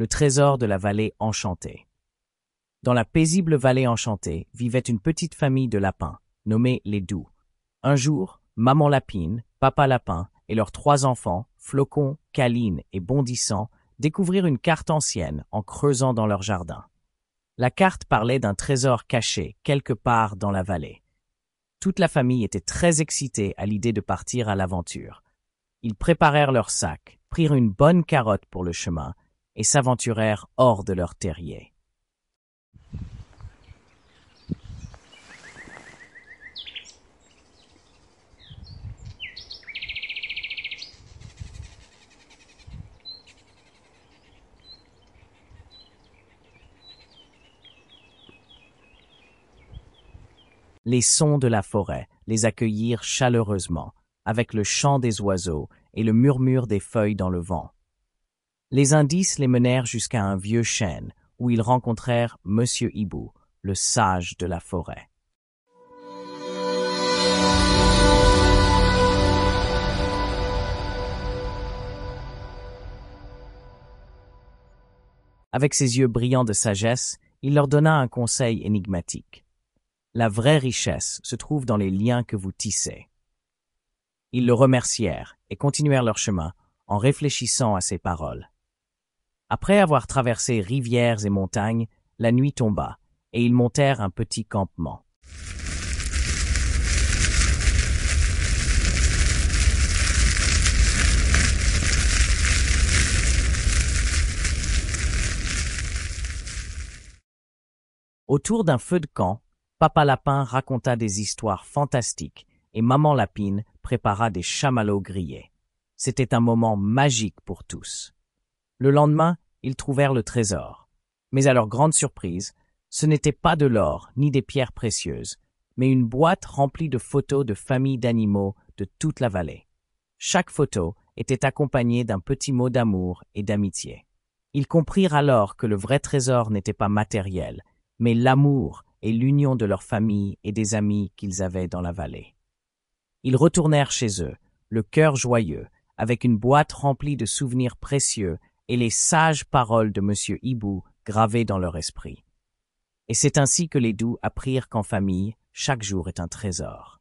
le trésor de la vallée enchantée. Dans la paisible vallée enchantée vivait une petite famille de lapins, nommée les Doux. Un jour, maman lapine, papa lapin et leurs trois enfants, Flocon, Caline et Bondissant, découvrirent une carte ancienne en creusant dans leur jardin. La carte parlait d'un trésor caché quelque part dans la vallée. Toute la famille était très excitée à l'idée de partir à l'aventure. Ils préparèrent leurs sacs, prirent une bonne carotte pour le chemin et s'aventurèrent hors de leur terrier. Les sons de la forêt les accueillirent chaleureusement, avec le chant des oiseaux et le murmure des feuilles dans le vent. Les indices les menèrent jusqu'à un vieux chêne, où ils rencontrèrent Monsieur Hibou, le sage de la forêt. Avec ses yeux brillants de sagesse, il leur donna un conseil énigmatique. La vraie richesse se trouve dans les liens que vous tissez. Ils le remercièrent et continuèrent leur chemin en réfléchissant à ses paroles. Après avoir traversé rivières et montagnes, la nuit tomba, et ils montèrent un petit campement. Autour d'un feu de camp, Papa Lapin raconta des histoires fantastiques et Maman Lapine prépara des chamallows grillés. C'était un moment magique pour tous. Le lendemain, ils trouvèrent le trésor. Mais à leur grande surprise, ce n'était pas de l'or ni des pierres précieuses, mais une boîte remplie de photos de familles d'animaux de toute la vallée. Chaque photo était accompagnée d'un petit mot d'amour et d'amitié. Ils comprirent alors que le vrai trésor n'était pas matériel, mais l'amour et l'union de leur famille et des amis qu'ils avaient dans la vallée. Ils retournèrent chez eux, le cœur joyeux, avec une boîte remplie de souvenirs précieux et les sages paroles de M. Hibou gravées dans leur esprit. Et c'est ainsi que les doux apprirent qu'en famille, chaque jour est un trésor.